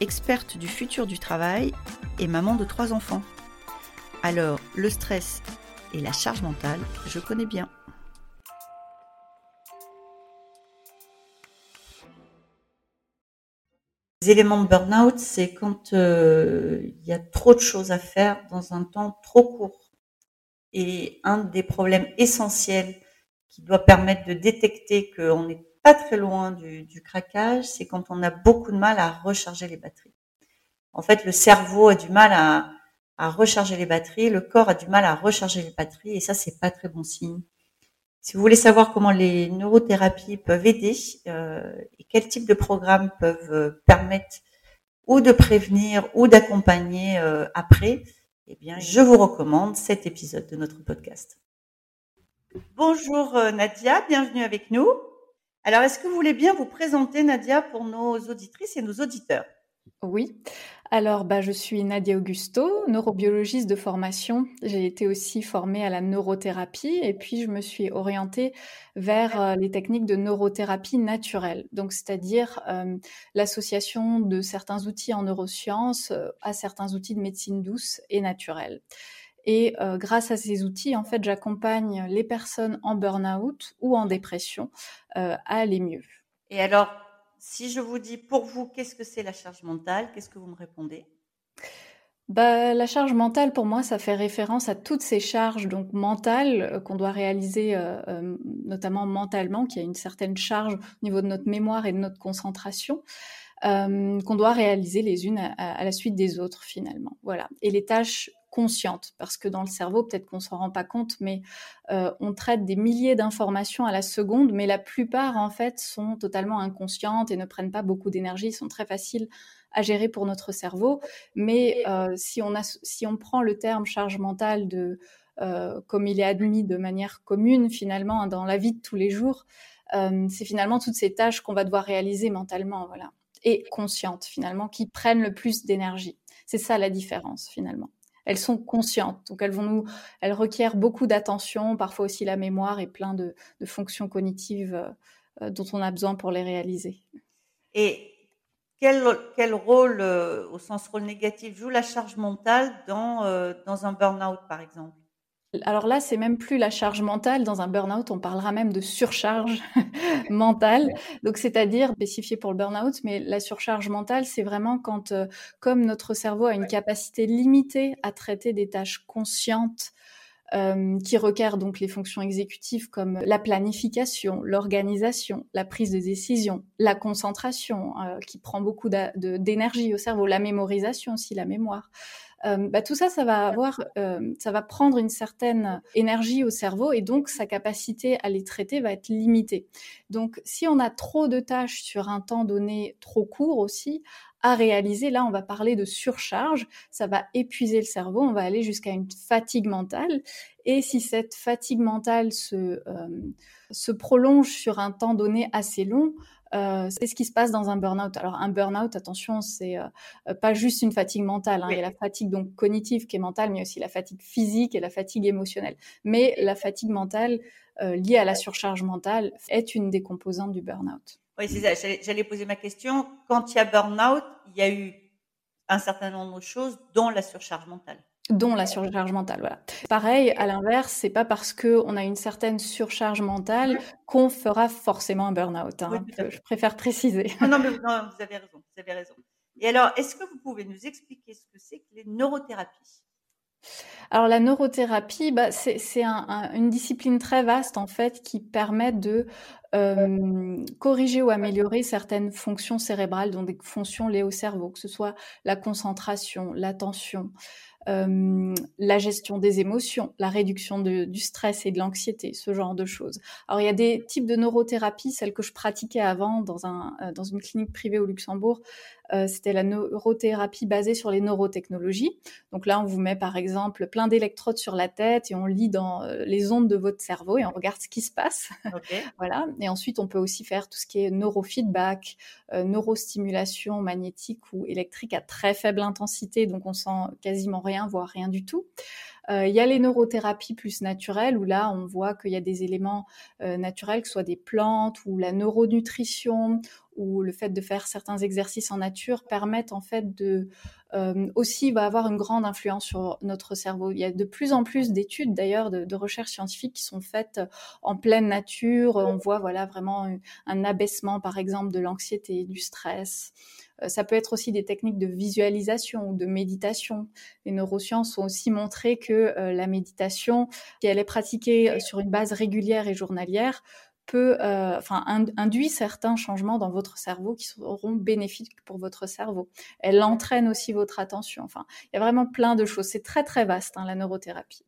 experte du futur du travail et maman de trois enfants. Alors, le stress et la charge mentale, je connais bien. Les éléments de burn-out, c'est quand euh, il y a trop de choses à faire dans un temps trop court. Et un des problèmes essentiels qui doit permettre de détecter qu'on n'est pas très loin du, craquage, c'est quand on a beaucoup de mal à recharger les batteries. En fait, le cerveau a du mal à, à recharger les batteries, le corps a du mal à recharger les batteries, et ça, c'est pas très bon signe. Si vous voulez savoir comment les neurothérapies peuvent aider euh, et quel type de programmes peuvent euh, permettre ou de prévenir ou d'accompagner euh, après, eh bien, je vous recommande cet épisode de notre podcast. Bonjour Nadia, bienvenue avec nous. Alors, est-ce que vous voulez bien vous présenter, Nadia, pour nos auditrices et nos auditeurs? Oui. Alors, bah, je suis Nadia Augusto, neurobiologiste de formation. J'ai été aussi formée à la neurothérapie et puis je me suis orientée vers euh, les techniques de neurothérapie naturelle, donc c'est-à-dire euh, l'association de certains outils en neurosciences euh, à certains outils de médecine douce et naturelle. Et grâce à ces outils, en fait, j'accompagne les personnes en burn-out ou en dépression à aller mieux. Et alors, si je vous dis pour vous, qu'est-ce que c'est la charge mentale Qu'est-ce que vous me répondez? Bah, la charge mentale, pour moi, ça fait référence à toutes ces charges donc mentales euh, qu'on doit réaliser, euh, euh, notamment mentalement, qui a une certaine charge au niveau de notre mémoire et de notre concentration, qu'on doit réaliser les unes à, la suite des autres finalement. Voilà. Et les tâches consciente, parce que dans le cerveau, peut-être qu'on s'en rend pas compte, mais euh, on traite des milliers d'informations à la seconde, mais la plupart en fait sont totalement inconscientes et ne prennent pas beaucoup d'énergie, sont très faciles à gérer pour notre cerveau. Mais euh, si, on a, si on prend le terme charge mentale de euh, comme il est admis de manière commune finalement dans la vie de tous les jours, c'est finalement toutes ces tâches qu'on va devoir réaliser mentalement, voilà, et conscientes finalement, qui prennent le plus d'énergie. C'est ça la différence finalement elles sont conscientes. Donc elles vont nous, elles requièrent beaucoup d'attention, parfois aussi la mémoire et plein de, fonctions cognitives euh, euh, dont on a besoin pour les réaliser. Et quel, quel rôle, euh, au sens rôle négatif, joue la charge mentale dans, dans un burn-out, par exemple? Alors là, c'est même plus la charge mentale. Dans un burn-out, on parlera même de surcharge mentale. Donc, c'est-à-dire spécifié pour le burn-out, mais la surcharge mentale, c'est vraiment quand, euh, comme notre cerveau a une capacité limitée à traiter des tâches conscientes, euh, qui requièrent donc les fonctions exécutives comme la planification, l'organisation, la prise de décision, la concentration, euh, qui prend beaucoup d'énergie au cerveau, la mémorisation aussi, la mémoire. Euh, bah, tout ça, ça va avoir, euh, ça va prendre une certaine énergie au cerveau et donc sa capacité à les traiter va être limitée. Donc, si on a trop de tâches sur un temps donné trop court aussi, à réaliser. Là, on va parler de surcharge. Ça va épuiser le cerveau. On va aller jusqu'à une fatigue mentale. Et si cette fatigue mentale se, euh, se prolonge sur un temps donné assez long, euh, c'est ce qui se passe dans un burn-out. Alors un burn-out, attention, c'est euh, pas juste une fatigue mentale. Hein. Il y a la fatigue donc cognitive qui est mentale, mais aussi la fatigue physique et la fatigue émotionnelle. Mais la fatigue mentale euh, liée à la surcharge mentale est une des composantes du burn-out. Oui, c'est ça. J'allais poser ma question. Quand il y a burn-out, il y a eu un certain nombre de choses, dont la surcharge mentale dont la surcharge mentale. Voilà. Pareil, à l'inverse, c'est pas parce qu'on a une certaine surcharge mentale qu'on fera forcément un burn-out. Hein, je préfère préciser. Non, mais vous avez raison. Vous avez raison. Et alors, est-ce que vous pouvez nous expliquer ce que c'est que les neurothérapies alors la neurothérapie, bah, c'est une discipline très vaste en fait qui permet de euh, corriger ou améliorer certaines fonctions cérébrales, donc des fonctions liées au cerveau, que ce soit la concentration, l'attention, la gestion des émotions, la réduction du stress et de l'anxiété, ce genre de choses. Alors il y a des types de neurothérapie, celle que je pratiquais avant dans, un, dans une clinique privée au Luxembourg, euh, c'était la neurothérapie basée sur les neurotechnologies. Donc là, on vous met par exemple plein d'électrodes sur la tête et on lit dans euh, les ondes de votre cerveau et on regarde ce qui se passe. voilà. Et ensuite, on peut aussi faire tout ce qui est neurofeedback, euh, neurostimulation magnétique ou électrique à très faible intensité, donc on sent quasiment rien, voire rien du tout. Il y a les neurothérapies plus naturelles où là on voit qu'il y a des éléments naturels, que ce soit des plantes ou la neuronutrition ou le fait de faire certains exercices en nature permettent en fait de euh, aussi va avoir une grande influence sur notre cerveau. Il y a de plus en plus d'études d'ailleurs de, recherches scientifiques qui sont faites en pleine nature. On voit voilà vraiment un abaissement par exemple de l'anxiété, du stress. Euh, ça peut être aussi des techniques de visualisation ou de méditation. Les neurosciences ont aussi montré que euh, la méditation, si elle est pratiquée sur une base régulière et journalière, peut, euh, enfin, induit certains changements dans votre cerveau qui seront bénéfiques pour votre cerveau. Elle entraîne aussi votre attention. Enfin, il y a vraiment plein de choses. C'est très très vaste hein, la neurothérapie.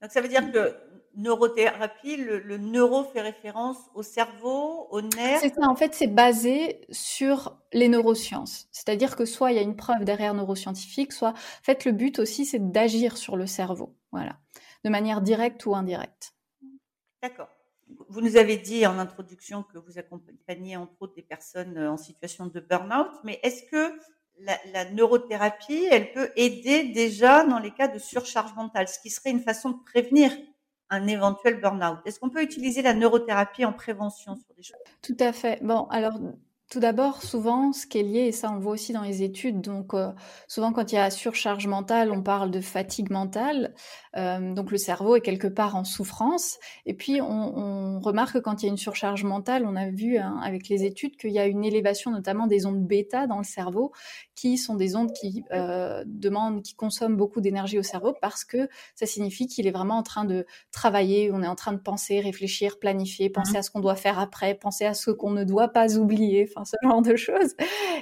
Donc ça veut dire que neurothérapie, le, neuro fait référence au cerveau, au nerf? C'est ça. En fait, c'est basé sur les neurosciences. C'est-à-dire que soit il y a une preuve derrière neuroscientifique, soit, en fait, le but aussi, c'est d'agir sur le cerveau. Voilà, de manière directe ou indirecte. D'accord vous nous avez dit en introduction que vous accompagnez entre autres des personnes euh, en situation de burn-out, mais est-ce que la, neurothérapie, elle peut aider déjà dans les cas de surcharge mentale, ce qui serait une façon de prévenir un éventuel burn-out? Est-ce qu'on peut utiliser la neurothérapie en prévention sur des choses? Tout à fait. Bon, alors tout d'abord, souvent, ce qui est lié, et ça on le voit aussi dans les études, donc euh, souvent quand il y a surcharge mentale, on parle de fatigue mentale, euh, donc le cerveau est quelque part en souffrance. Et puis on, remarque que quand il y a une surcharge mentale, on a vu hein, avec les études qu'il y a une élévation notamment des ondes bêta dans le cerveau, qui sont des ondes qui euh, demandent, qui consomment beaucoup d'énergie au cerveau parce que ça signifie qu'il est vraiment en train de travailler, on est en train de penser, réfléchir, planifier, penser mmh à ce qu'on doit faire après, penser à ce qu'on ne doit pas oublier ce genre de choses.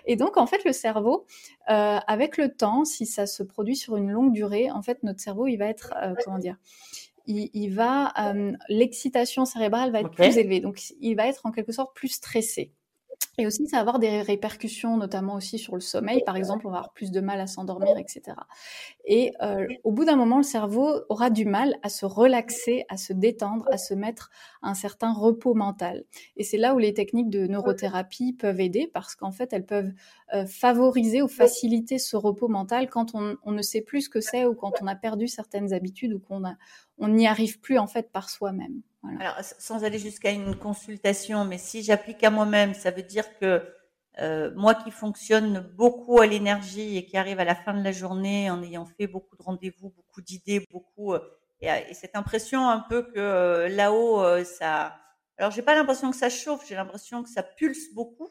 Et donc, en fait, le cerveau, euh, avec le temps, si ça se produit sur une longue durée, en fait, notre cerveau, il va être, euh, comment dire, il, va, euh, l'excitation cérébrale va être plus élevée. Donc, il va être en quelque sorte plus stressé. Et aussi, ça va avoir des répercussions, notamment aussi sur le sommeil. Par exemple, on va avoir plus de mal à s'endormir, etc. Et euh, au bout d'un moment, le cerveau aura du mal à se relaxer, à se détendre, à se mettre un certain repos mental. Et c'est là où les techniques de neurothérapie peuvent aider, parce qu'en fait, elles peuvent euh, favoriser ou faciliter ce repos mental quand on, ne sait plus ce que c'est ou quand on a perdu certaines habitudes ou qu'on on n'y arrive plus en fait par soi-même. Alors, sans aller jusqu'à une consultation, mais si j'applique à moi-même, ça veut dire que euh, moi qui fonctionne beaucoup à l'énergie et qui arrive à la fin de la journée en ayant fait beaucoup de rendez-vous, beaucoup d'idées, beaucoup euh, et, cette impression un peu que euh, là-haut ça. Alors j'ai pas l'impression que ça chauffe, j'ai l'impression que ça pulse beaucoup.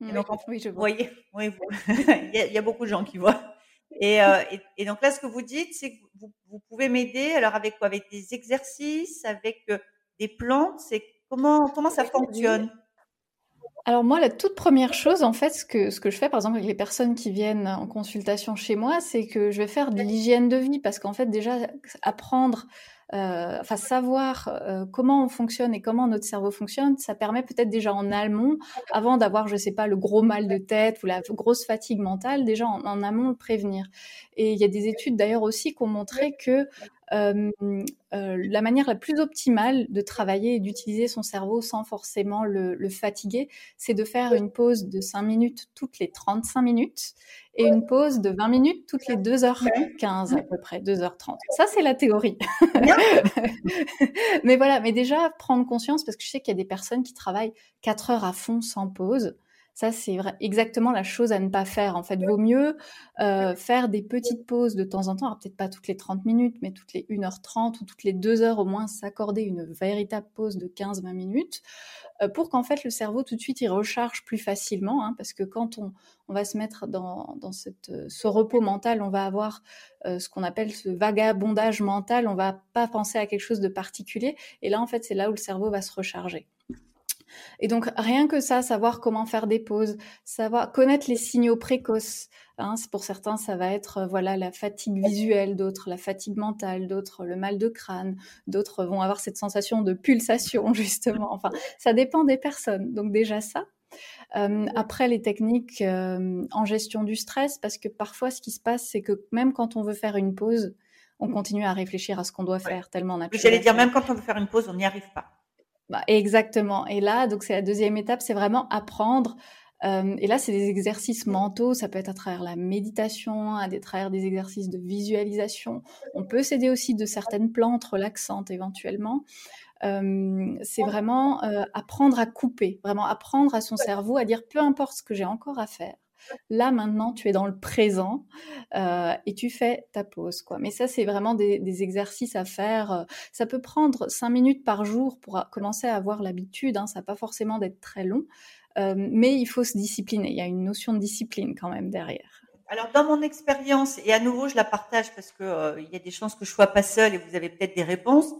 Mmh, donc, oui, je vois. voyez, oui, il, y a, il y a beaucoup de gens qui voient. Et, et, donc là, ce que vous dites, c'est que vous, vous pouvez m'aider? Alors avec quoi? Avec des exercices, avec euh, des plantes? C'est comment comment ça fonctionne? Alors moi, la toute première chose, en fait, ce que, ce que je fais, par exemple, avec les personnes qui viennent en consultation chez moi, c'est que je vais faire de l'hygiène de vie, parce qu'en fait, déjà, apprendre euh, enfin savoir euh, comment on fonctionne et comment notre cerveau fonctionne, ça permet peut-être déjà en amont, avant d'avoir, je sais pas, le gros mal de tête ou la grosse fatigue mentale, déjà en, amont le prévenir. Et il y a des études d'ailleurs aussi qui ont montré que euh, la manière la plus optimale de travailler et d'utiliser son cerveau sans forcément le, le fatiguer, c'est de faire une pause de 5 minutes toutes les 35 minutes et une pause de 20 minutes toutes les 2h15 à peu près, 2h30. Ça, c'est la théorie. mais voilà, mais déjà prendre conscience, parce que je sais qu'il y a des personnes qui travaillent 4 heures à fond sans pause. Ça, c'est exactement la chose à ne pas faire. En fait, vaut mieux euh, faire des petites pauses de temps en temps, peut-être pas toutes les 30 minutes, mais toutes les 1h30 ou toutes les 2 heures au moins, s'accorder une véritable pause de 15-20 minutes euh, pour qu'en fait le cerveau tout de suite il recharge plus facilement, hein, parce que quand on, on va se mettre dans, dans cette, euh, ce repos mental, on va avoir euh, ce qu'on appelle ce vagabondage mental, on va pas penser à quelque chose de particulier, et là en fait c'est là où le cerveau va se recharger. Et donc rien que ça, savoir comment faire des pauses, savoir connaître les signaux précoces. Hein, pour certains, ça va être euh, voilà la fatigue visuelle, d'autres la fatigue mentale, d'autres le mal de crâne, d'autres vont avoir cette sensation de pulsation justement. Enfin, ça dépend des personnes. Donc déjà ça. Euh, après les techniques euh, en gestion du stress, parce que parfois ce qui se passe, c'est que même quand on veut faire une pause, on continue à réfléchir à ce qu'on doit faire tellement on a. J'allais dire même quand on veut faire une pause, on n'y arrive pas. Bah, exactement. Et là, donc c'est la deuxième étape, c'est vraiment apprendre. Euh, et là, c'est des exercices mentaux. Ça peut être à travers la méditation, à travers des exercices de visualisation. On peut s'aider aussi de certaines plantes relaxantes éventuellement. Euh, c'est vraiment euh, apprendre à couper, vraiment apprendre à son cerveau à dire peu importe ce que j'ai encore à faire, Là, maintenant, tu es dans le présent euh, et tu fais ta pause. Quoi. Mais ça, c'est vraiment des, exercices à faire. Euh, ça peut prendre cinq minutes par jour pour commencer à avoir l'habitude. Hein. Ça n'a pas forcément d'être très long. Euh, mais il faut se discipliner. Il y a une notion de discipline quand même derrière. Alors, dans mon expérience, et à nouveau, je la partage parce qu'il il y a des chances que je sois pas seule et vous avez peut-être des réponses.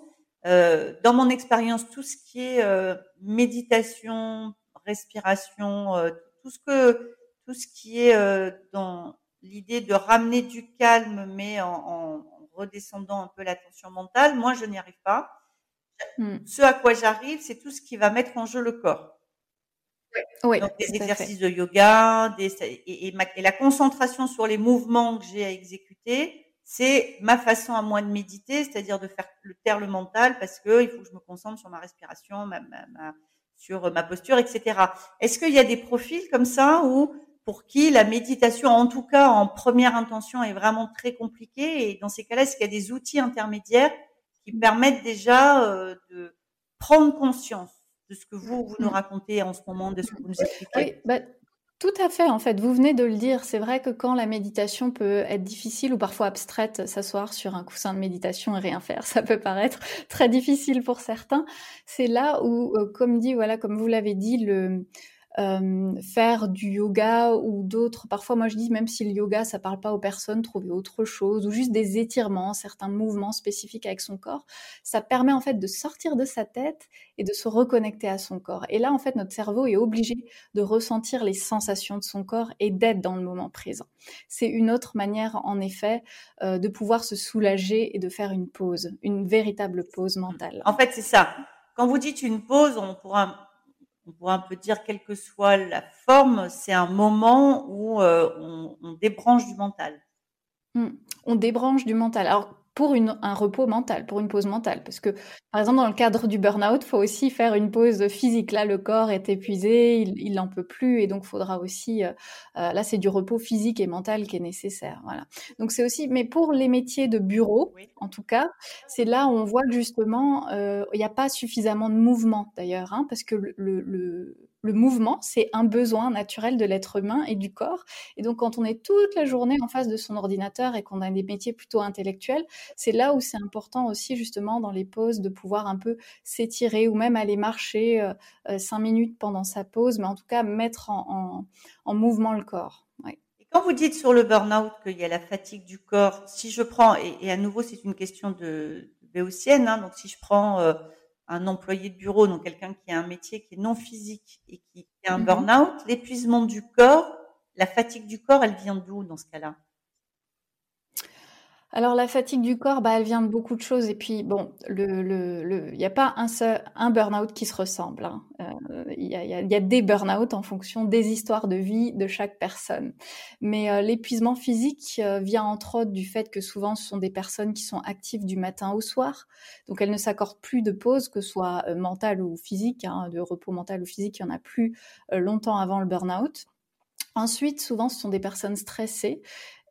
dans mon expérience, tout ce qui est méditation, respiration, tout ce que tout ce qui est euh, dans l'idée de ramener du calme, mais en, redescendant un peu la tension mentale, moi, je n'y arrive pas. Hmm. Ce à quoi j'arrive, c'est tout ce qui va mettre en jeu le corps. Oui, Donc, des exercices de yoga, des, et, et, la concentration sur les mouvements que j'ai à exécuter, c'est ma façon à moi de méditer, c'est-à-dire de faire le taire le mental parce que il faut que je me concentre sur ma respiration, ma, ma, sur ma posture, etc. Est-ce qu'il y a des profils comme ça où pour qui la méditation, en tout cas en première intention, est vraiment très compliquée. Et dans ces cas-là, est-ce qu'il y a des outils intermédiaires qui permettent déjà euh, de prendre conscience de ce que vous, nous racontez en ce moment, de ce que vous nous expliquez? Oui, bah, tout à fait, en fait, vous venez de le dire. C'est vrai que quand la méditation peut être difficile ou parfois abstraite, s'asseoir sur un coussin de méditation et rien faire, ça peut paraître très difficile pour certains. C'est là où, euh, comme dit, voilà, comme vous l'avez dit, le, euh, faire du yoga ou d'autres. Parfois, moi, je dis, même si le yoga, ça parle pas aux personnes, trouver autre chose ou juste des étirements, certains mouvements spécifiques avec son corps, ça permet en fait de sortir de sa tête et de se reconnecter à son corps. Et là, en fait, notre cerveau est obligé de ressentir les sensations de son corps et d'être dans le moment présent. C'est une autre manière, en effet, euh, de pouvoir se soulager et de faire une pause, une véritable pause mentale. En fait, c'est ça. Quand vous dites une pause, on pourra on pourrait un peu dire, quelle que soit la forme, c'est un moment où euh, on, débranche du mental. Mmh. On débranche du mental. Pour une, un repos mental, pour une pause mentale. Parce que, par exemple, dans le cadre du burn-out, il faut aussi faire une pause physique. Là, le corps est épuisé, il n'en peut plus, et donc il faudra aussi, euh, euh, là, c'est du repos physique et mental qui est nécessaire. Voilà. Donc c'est aussi, mais pour les métiers de bureau, en tout cas, c'est là où on voit que justement, euh, il n'y a pas suffisamment de mouvement d'ailleurs, hein, parce que le, le le mouvement, c'est un besoin naturel de l'être humain et du corps. Et donc, quand on est toute la journée en face de son ordinateur et qu'on a des métiers plutôt intellectuels, c'est là où c'est important aussi, justement, dans les pauses, de pouvoir un peu s'étirer ou même aller marcher euh, euh, cinq minutes pendant sa pause, mais en tout cas, mettre en, mouvement le corps. Quand vous dites sur le burn-out qu'il y a la fatigue du corps, si je prends, et, à nouveau, c'est une question de, béotienne, hein, donc si je prends... Euh, un employé de bureau, donc quelqu'un qui a un métier qui est non physique et qui a un mmh burn-out, l'épuisement du corps, la fatigue du corps, elle vient d'où dans ce cas-là? Alors la fatigue du corps, bah, elle vient de beaucoup de choses et puis bon, le le il y a pas un seul burn-out qui se ressemble, hein. Euh, il y a des burn-out en fonction des histoires de vie de chaque personne. Mais, euh, l'épuisement physique, euh, vient entre autres du fait que souvent ce sont des personnes qui sont actives du matin au soir, donc elles ne s'accordent plus de pause, que ce soit, mentale ou physique, hein, de repos mental ou physique, il y en a plus, longtemps avant le burn-out. Ensuite, souvent ce sont des personnes stressées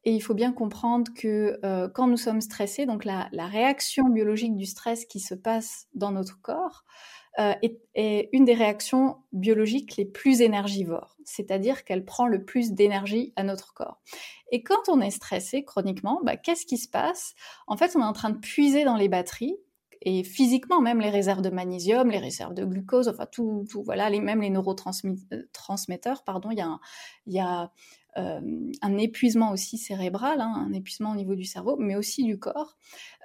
et il faut bien comprendre que euh, quand nous sommes stressés, donc la, réaction biologique du stress qui se passe dans notre corps euh, est, une des réactions biologiques les plus énergivores, c'est-à-dire qu'elle prend le plus d'énergie à notre corps. Et quand on est stressé chroniquement, bah, qu'est-ce qui se passe? En fait, on est en train de puiser dans les batteries et physiquement même les réserves de magnésium, les réserves de glucose, enfin tout, tout voilà, même les neurotransmetteurs, pardon, il y a, euh, un épuisement aussi cérébral, hein, un épuisement au niveau du cerveau, mais aussi du corps.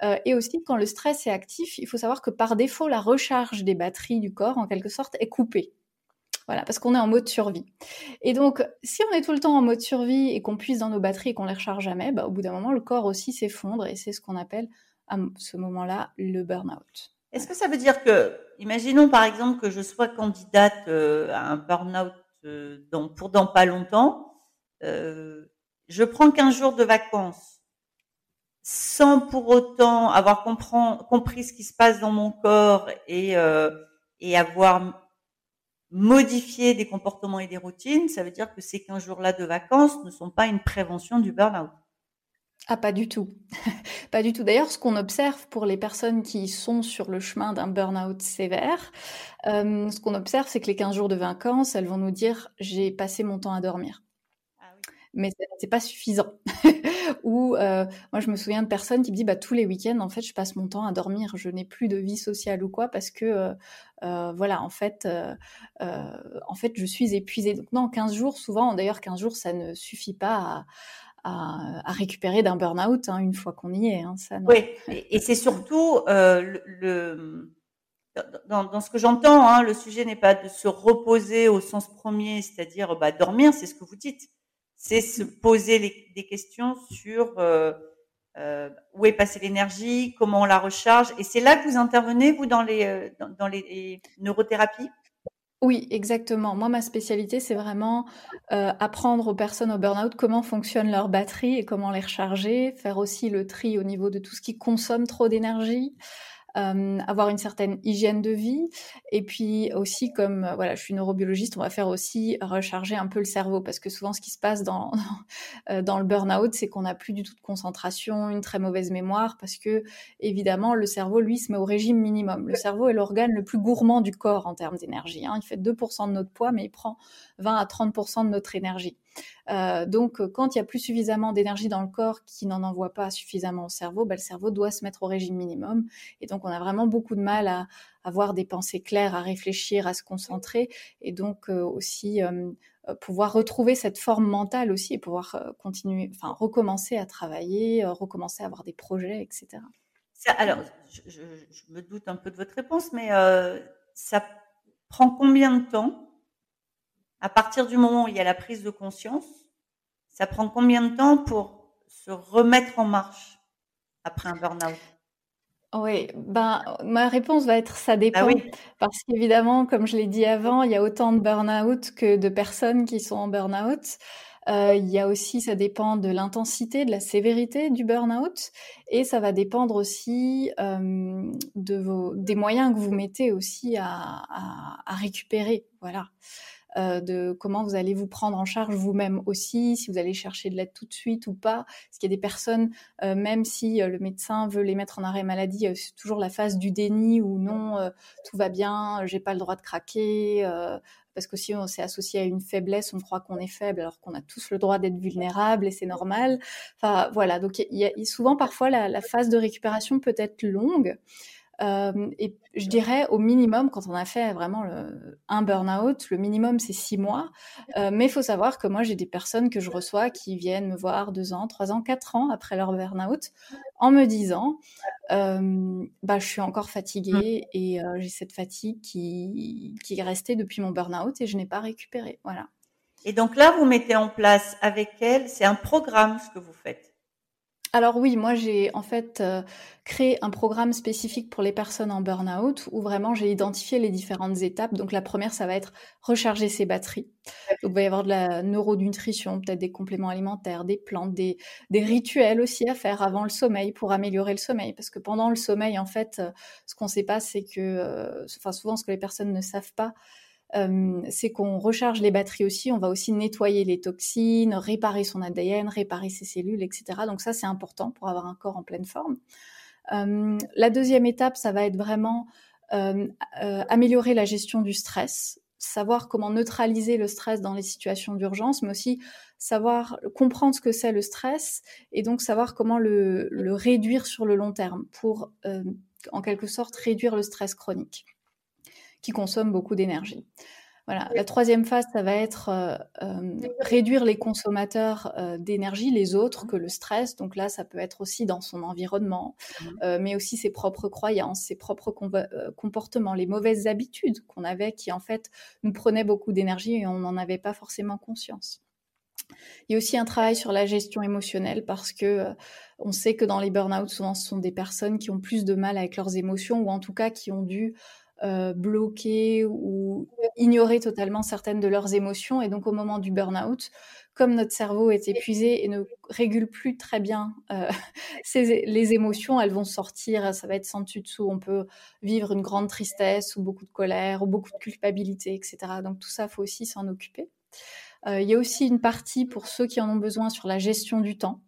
Euh, et aussi, quand le stress est actif, il faut savoir que par défaut, la recharge des batteries du corps, en quelque sorte, est coupée. Voilà, parce qu'on est en mode survie. Et donc, si on est tout le temps en mode survie et qu'on puise dans nos batteries et qu'on les recharge jamais, bah, au bout d'un moment, le corps aussi s'effondre et c'est ce qu'on appelle à ce moment-là le burn-out. Est-ce que ça veut dire que, imaginons par exemple que je sois candidate euh, à un burn-out euh, pour dans pas longtemps, euh, je prends 15 jours de vacances sans pour autant avoir compris ce qui se passe dans mon corps et, et avoir modifier des comportements et des routines, ça veut dire que ces 15 jours-là de vacances ne sont pas une prévention du burn-out. Ah, pas du tout. pas du tout. D'ailleurs, ce qu'on observe pour les personnes qui sont sur le chemin d'un burn-out sévère, euh, ce qu'on observe, c'est que les 15 jours de vacances, elles vont nous dire j'ai passé mon temps à dormir mais c'est pas suffisant. Ou euh, moi, je me souviens de personnes qui me disent bah, tous les week-ends, en fait, je passe mon temps à dormir, je n'ai plus de vie sociale ou quoi parce que euh, euh, voilà, en fait, en fait, je suis épuisée. Donc non, 15 jours, souvent, d'ailleurs, 15 jours, ça ne suffit pas à, à, récupérer d'un burn-out hein, une fois qu'on y est. Hein, ça, Oui, et, c'est surtout le, dans, ce que j'entends, hein, le sujet n'est pas de se reposer au sens premier, c'est-à-dire bah, dormir, c'est ce que vous dites c'est se poser des questions sur euh, euh, où est passée l'énergie, comment on la recharge. Et c'est là que vous intervenez, vous, dans les, euh, dans, les neurothérapies? Oui, exactement. Moi, ma spécialité, c'est vraiment apprendre aux personnes au burn-out comment fonctionne leur batterie et comment les recharger, faire aussi le tri au niveau de tout ce qui consomme trop d'énergie, euh, avoir une certaine hygiène de vie. Et puis aussi, comme euh, voilà, je suis neurobiologiste, on va faire aussi recharger un peu le cerveau parce que souvent, ce qui se passe dans euh, dans le burn-out, c'est qu'on n'a plus du tout de concentration, une très mauvaise mémoire parce que évidemment, le cerveau, lui, se met au régime minimum. Le cerveau est l'organe le plus gourmand du corps en termes d'énergie. Hein. Il fait 2% de notre poids, mais il prend 20 à 30% de notre énergie. Euh, donc, euh, quand il y a plus suffisamment d'énergie dans le corps qui n'en envoie pas suffisamment au cerveau, bah, le cerveau doit se mettre au régime minimum. Et donc, on a vraiment beaucoup de mal à avoir des pensées claires, à réfléchir, à se concentrer, et donc euh, aussi pouvoir retrouver cette forme mentale aussi et pouvoir continuer, enfin recommencer à travailler, recommencer à avoir des projets, etc. alors, je, me doute un peu de votre réponse, mais ça prend combien de temps à partir du moment où il y a la prise de conscience, ça prend combien de temps pour se remettre en marche après un burn-out? Oui, ben, ma réponse va être ça dépend. Ah Parce qu'évidemment, comme je l'ai dit avant, il y a autant de burn-out que de personnes qui sont en burn-out. Euh, il y a aussi, ça dépend de l'intensité, de la sévérité du burn-out, et ça va dépendre aussi euh, de vos, des moyens que vous mettez aussi à, à, à récupérer. Voilà. Euh, de comment vous allez vous prendre en charge vous-même aussi, si vous allez chercher de l'aide tout de suite ou pas. Parce qu'il y a des personnes, euh, même si euh, le médecin veut les mettre en arrêt maladie, c'est toujours la phase du déni où non, tout va bien, j'ai pas le droit de craquer. parce que si on s'est associé à une faiblesse, on croit qu'on est faible alors qu'on a tous le droit d'être vulnérable et c'est normal. Enfin voilà, donc y, a souvent parfois la phase de récupération peut être longue. Euh, et je dirais au minimum, quand on a fait vraiment le, un burn-out, le minimum c'est six mois. Euh, mais il faut savoir que moi j'ai des personnes que je reçois qui viennent me voir deux ans, trois ans, quatre ans après leur burn-out, en me disant, euh, bah je suis encore fatiguée mmh. et j'ai cette fatigue qui, qui est restée depuis mon burn-out et je n'ai pas récupéré. Voilà. Et donc là, vous mettez en place avec elle, c'est un programme ce que vous faites. Alors oui, moi j'ai en fait euh, créé un programme spécifique pour les personnes en burn-out où vraiment j'ai identifié les différentes étapes. Donc la première, ça va être recharger ses batteries. Donc il va y avoir de la neuronutrition, peut-être des compléments alimentaires, des plantes, des, des rituels aussi à faire avant le sommeil pour améliorer le sommeil. Parce que pendant le sommeil, en fait, euh, ce qu'on ne sait pas, c'est que, euh, enfin souvent ce que les personnes ne savent pas, euh, c'est qu'on recharge les batteries aussi, on va aussi nettoyer les toxines, réparer son ADN, réparer ses cellules, etc. Donc ça, c'est important pour avoir un corps en pleine forme. Euh, la deuxième étape, ça va être vraiment euh, améliorer la gestion du stress, savoir comment neutraliser le stress dans les situations d'urgence, mais aussi savoir comprendre ce que c'est le stress et donc savoir comment le, le réduire sur le long terme pour, en quelque sorte, réduire le stress chronique qui consomment beaucoup d'énergie. Voilà. La troisième phase, ça va être euh, euh, réduire les consommateurs euh, d'énergie, les autres que le stress. Donc là, ça peut être aussi dans son environnement, mmh. mais aussi ses propres croyances, ses propres comportements, les mauvaises habitudes qu'on avait qui en fait nous prenaient beaucoup d'énergie et on n'en avait pas forcément conscience. Il y a aussi un travail sur la gestion émotionnelle parce que on sait que dans les burn-out, souvent, ce sont des personnes qui ont plus de mal avec leurs émotions ou en tout cas qui ont dû euh, bloquer ou ignorer totalement certaines de leurs émotions. Et donc au moment du burn-out, comme notre cerveau est épuisé et ne régule plus très bien euh, les émotions, elles vont sortir, ça va être sans dessus dessous. On peut vivre une grande tristesse ou beaucoup de colère ou beaucoup de culpabilité, etc. Donc tout ça, faut aussi s'en occuper. Euh, il y a aussi une partie pour ceux qui en ont besoin sur la gestion du temps.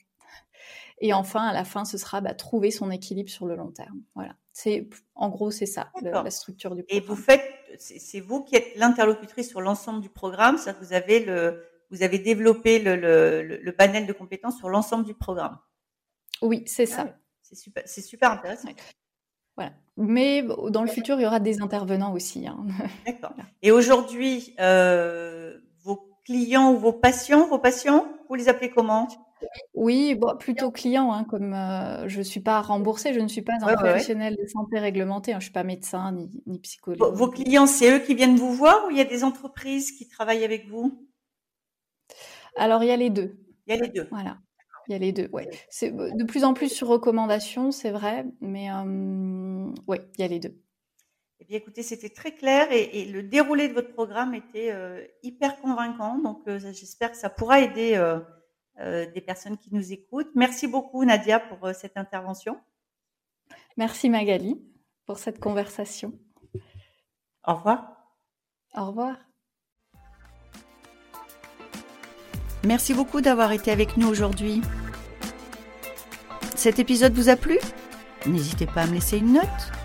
Et enfin, à la fin, ce sera bah, trouver son équilibre sur le long terme. Voilà. C'est en gros c'est ça la structure du programme. Et vous faites, c'est vous qui êtes l'interlocutrice sur l'ensemble du programme, c'est-à-dire que vous avez le, vous avez développé le, le, le panel de compétences sur l'ensemble du programme. Oui, c'est ça. Ah c'est super, c'est super intéressant. Voilà. Mais dans le futur, il y aura des intervenants aussi. Hein. D'accord. Et aujourd'hui, euh, vos clients ou vos patients, vos patients, vous les appelez comment? Oui, bon, plutôt client, hein, comme euh, je ne suis pas remboursée, je ne suis pas un professionnel de santé réglementé, hein, je ne suis pas médecin ni, ni psychologue. Vos clients, c'est eux qui viennent vous voir ou il y a des entreprises qui travaillent avec vous? Alors, il y a les deux. Il y a les deux. Voilà. Il y a les deux, ouais. C'est de plus en plus sur recommandation, c'est vrai, mais oui, il y a les deux. Eh bien, écoutez, c'était très clair et, le déroulé de votre programme était euh, hyper convaincant. Donc, euh, j'espère que ça pourra aider euh, des personnes qui nous écoutent. Merci beaucoup Nadia pour euh, cette intervention. Merci Magali pour cette conversation. Au revoir. Au revoir. Merci beaucoup d'avoir été avec nous aujourd'hui. Cet épisode vous a plu? N'hésitez pas à me laisser une note.